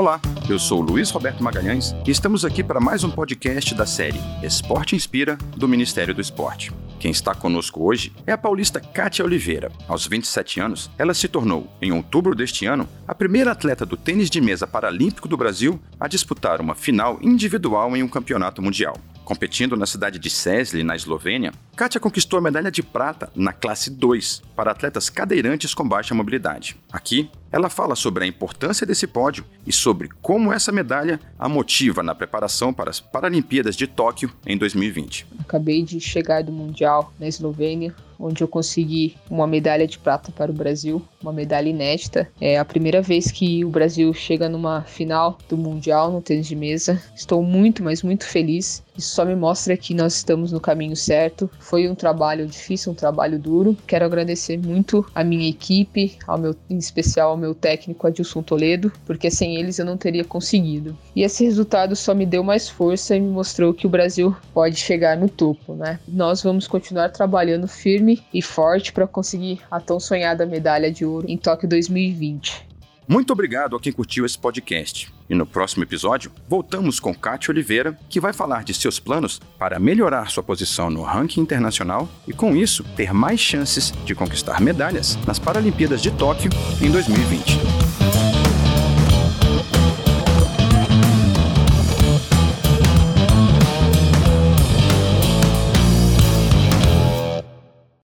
Olá, eu sou Luiz Roberto Magalhães e estamos aqui para mais um podcast da série Esporte Inspira do Ministério do Esporte. Quem está conosco hoje é a paulista Kátia Oliveira. Aos 27 anos, ela se tornou, em outubro deste ano, a primeira atleta do tênis de mesa paralímpico do Brasil a disputar uma final individual em um campeonato mundial. Competindo na cidade de Cesli, na Eslovênia, Kátia conquistou a medalha de prata na classe 2 para atletas cadeirantes com baixa mobilidade. Aqui, ela fala sobre a importância desse pódio e sobre como essa medalha a motiva na preparação para as Paralimpíadas de Tóquio em 2020. Acabei de chegar do Mundial na Eslovênia, onde eu consegui uma medalha de prata para o Brasil, uma medalha inédita. É a primeira vez que o Brasil chega numa final do Mundial no tênis de mesa. Estou muito, mas muito feliz. Isso só me mostra que nós estamos no caminho certo. Foi um trabalho difícil, um trabalho duro. Quero agradecer muito a minha equipe, ao meu, em especial ao meu técnico Adilson Toledo, porque sem eles eu não teria conseguido. E esse resultado só me deu mais força e me mostrou que o Brasil pode chegar no topo, né? Nós vamos continuar trabalhando firme e forte para conseguir a tão sonhada medalha de ouro em Tóquio 2020. Muito obrigado a quem curtiu esse podcast. E no próximo episódio, voltamos com Kátia Oliveira, que vai falar de seus planos para melhorar sua posição no ranking internacional e, com isso, ter mais chances de conquistar medalhas nas Paralimpíadas de Tóquio em 2020.